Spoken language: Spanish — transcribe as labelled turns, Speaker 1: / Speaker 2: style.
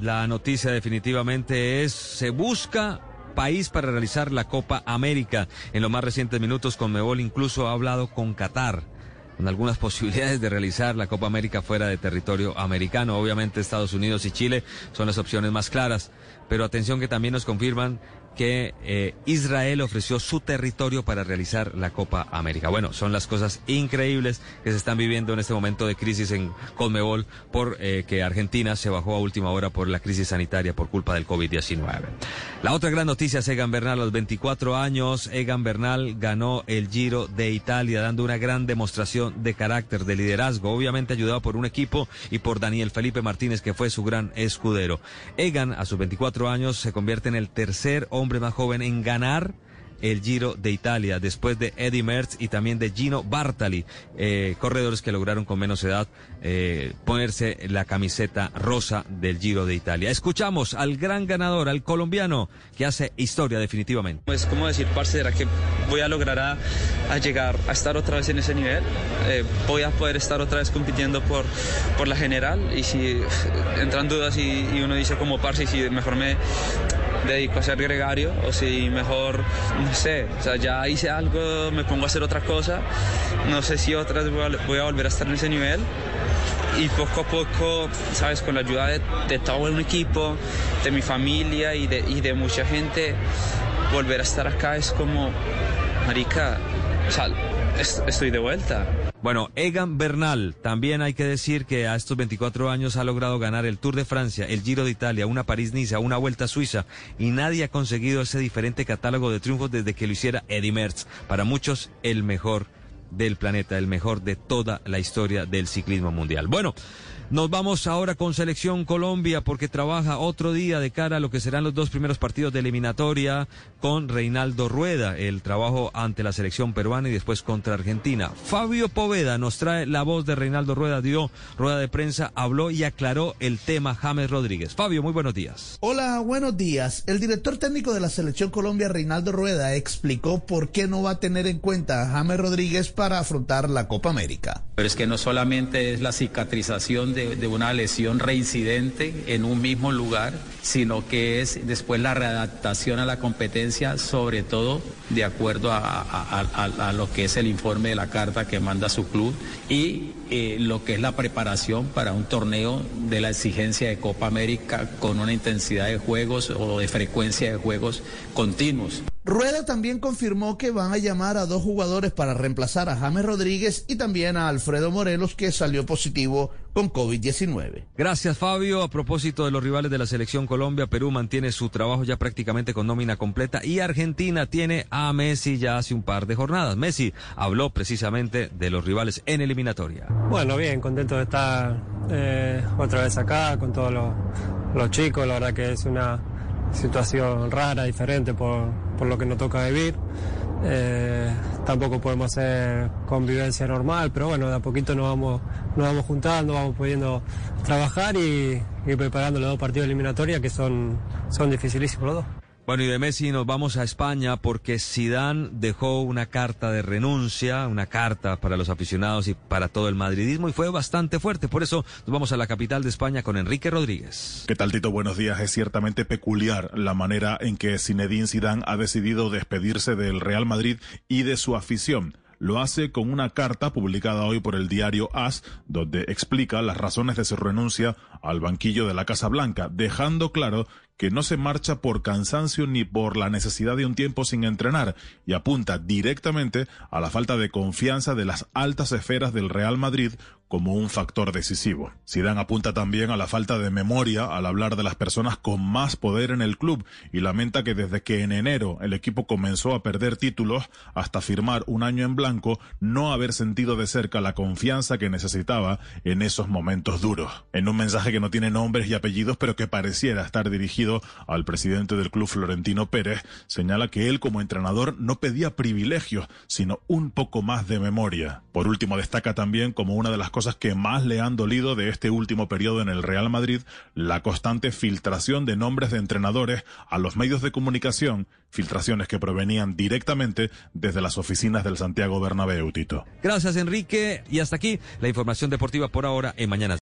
Speaker 1: la noticia definitivamente es, se busca país para realizar la Copa América. En los más recientes minutos, Conmebol incluso ha hablado con Qatar con algunas posibilidades de realizar la Copa América fuera de territorio americano. Obviamente Estados Unidos y Chile son las opciones más claras, pero atención que también nos confirman que eh, Israel ofreció su territorio para realizar la Copa América. Bueno, son las cosas increíbles que se están viviendo en este momento de crisis en Conmebol por eh, que Argentina se bajó a última hora por la crisis sanitaria por culpa del COVID-19. La otra gran noticia es Egan Bernal. A los 24 años, Egan Bernal ganó el Giro de Italia, dando una gran demostración de carácter, de liderazgo, obviamente ayudado por un equipo y por Daniel Felipe Martínez, que fue su gran escudero. Egan, a sus 24 años, se convierte en el tercer hombre hombre más joven en ganar el Giro de Italia, después de Eddie Merckx y también de Gino Bartali, eh, corredores que lograron con menos edad eh, ponerse la camiseta rosa del Giro de Italia. Escuchamos al gran ganador, al colombiano, que hace historia definitivamente.
Speaker 2: Pues como decir, parce, ¿será que voy a lograr a, a, llegar a estar otra vez en ese nivel? Eh, ¿Voy a poder estar otra vez compitiendo por, por la general? Y si entran dudas y, y uno dice como parce, si mejor me dedico a ser gregario o si mejor, no sé, o sea, ya hice algo, me pongo a hacer otra cosa, no sé si otras voy a, volver a estar en ese nivel y poco a poco, sabes, con la ayuda de, de todo un equipo, de mi familia y de, y de, mucha gente, volver a estar acá es como, marica, o sea, estoy de vuelta.
Speaker 1: Bueno, Egan Bernal, también hay que decir que a estos 24 años ha logrado ganar el Tour de Francia, el Giro de Italia, una París-Niza, una Vuelta a Suiza y nadie ha conseguido ese diferente catálogo de triunfos desde que lo hiciera Eddie Merckx. Para muchos, el mejor del planeta, el mejor de toda la historia del ciclismo mundial. Bueno, nos vamos ahora con Selección Colombia porque trabaja otro día de cara a lo que serán los dos primeros partidos de eliminatoria con Reinaldo Rueda, el trabajo ante la selección peruana y después contra Argentina. Fabio Poveda nos trae la voz de Reinaldo Rueda, dio rueda de prensa, habló y aclaró el tema James Rodríguez. Fabio, muy buenos días.
Speaker 3: Hola, buenos días. El director técnico de la Selección Colombia, Reinaldo Rueda, explicó por qué no va a tener en cuenta a James Rodríguez para afrontar la Copa América.
Speaker 4: Pero es que no solamente es la cicatrización de, de, una lesión reincidente en un mismo lugar, sino que es después la readaptación a la competencia, sobre todo de acuerdo a, a, a, a lo que es el informe de la carta que manda su club y eh, lo que es la preparación para un torneo de la exigencia de Copa América con una intensidad de juegos o de frecuencia de juegos continuos.
Speaker 3: Rueda también confirmó que van a llamar a dos jugadores para reemplazar a James Rodríguez y también a Alfredo Morelos, que salió positivo con COVID-19.
Speaker 1: Gracias, Fabio. A propósito de los rivales de la selección Colombia, Perú mantiene su trabajo ya prácticamente con nómina completa y Argentina tiene a Messi ya hace un par de jornadas. Messi habló precisamente de los rivales en eliminatoria.
Speaker 5: Bueno, bien, contento de estar eh, otra vez acá con todos los, los chicos. La verdad que es una situación rara, diferente por, por lo que nos toca vivir. Eh, tampoco podemos hacer convivencia normal, pero bueno, de a poquito nos vamos, nos vamos juntando, vamos pudiendo trabajar y, y preparando los dos partidos eliminatorios que son, son dificilísimos los dos.
Speaker 1: Bueno, y de Messi nos vamos a España porque Zidane dejó una carta de renuncia, una carta para los aficionados y para todo el madridismo y fue bastante fuerte. Por eso nos vamos a la capital de España con Enrique Rodríguez.
Speaker 6: ¿Qué tal, Tito? Buenos días. Es ciertamente peculiar la manera en que Zinedine Zidane ha decidido despedirse del Real Madrid y de su afición lo hace con una carta publicada hoy por el diario AS, donde explica las razones de su renuncia al banquillo de la Casa Blanca, dejando claro que no se marcha por cansancio ni por la necesidad de un tiempo sin entrenar y apunta directamente a la falta de confianza de las altas esferas del Real Madrid como un factor decisivo. Zidane apunta también a la falta de memoria al hablar de las personas con más poder en el club y lamenta que desde que en enero el equipo comenzó a perder títulos hasta firmar un año en blanco no haber sentido de cerca la confianza que necesitaba en esos momentos duros. En un mensaje que no tiene nombres y apellidos pero que pareciera estar dirigido al presidente del club Florentino Pérez, señala que él como entrenador no pedía privilegios, sino un poco más de memoria. Por último, destaca también como una de las cosas que más le han dolido de este último periodo en el Real Madrid, la constante filtración de nombres de entrenadores a los medios de comunicación, filtraciones que provenían directamente desde las oficinas del Santiago Bernabéu, Tito.
Speaker 1: Gracias, Enrique. Y hasta aquí la información deportiva por ahora en Mañana.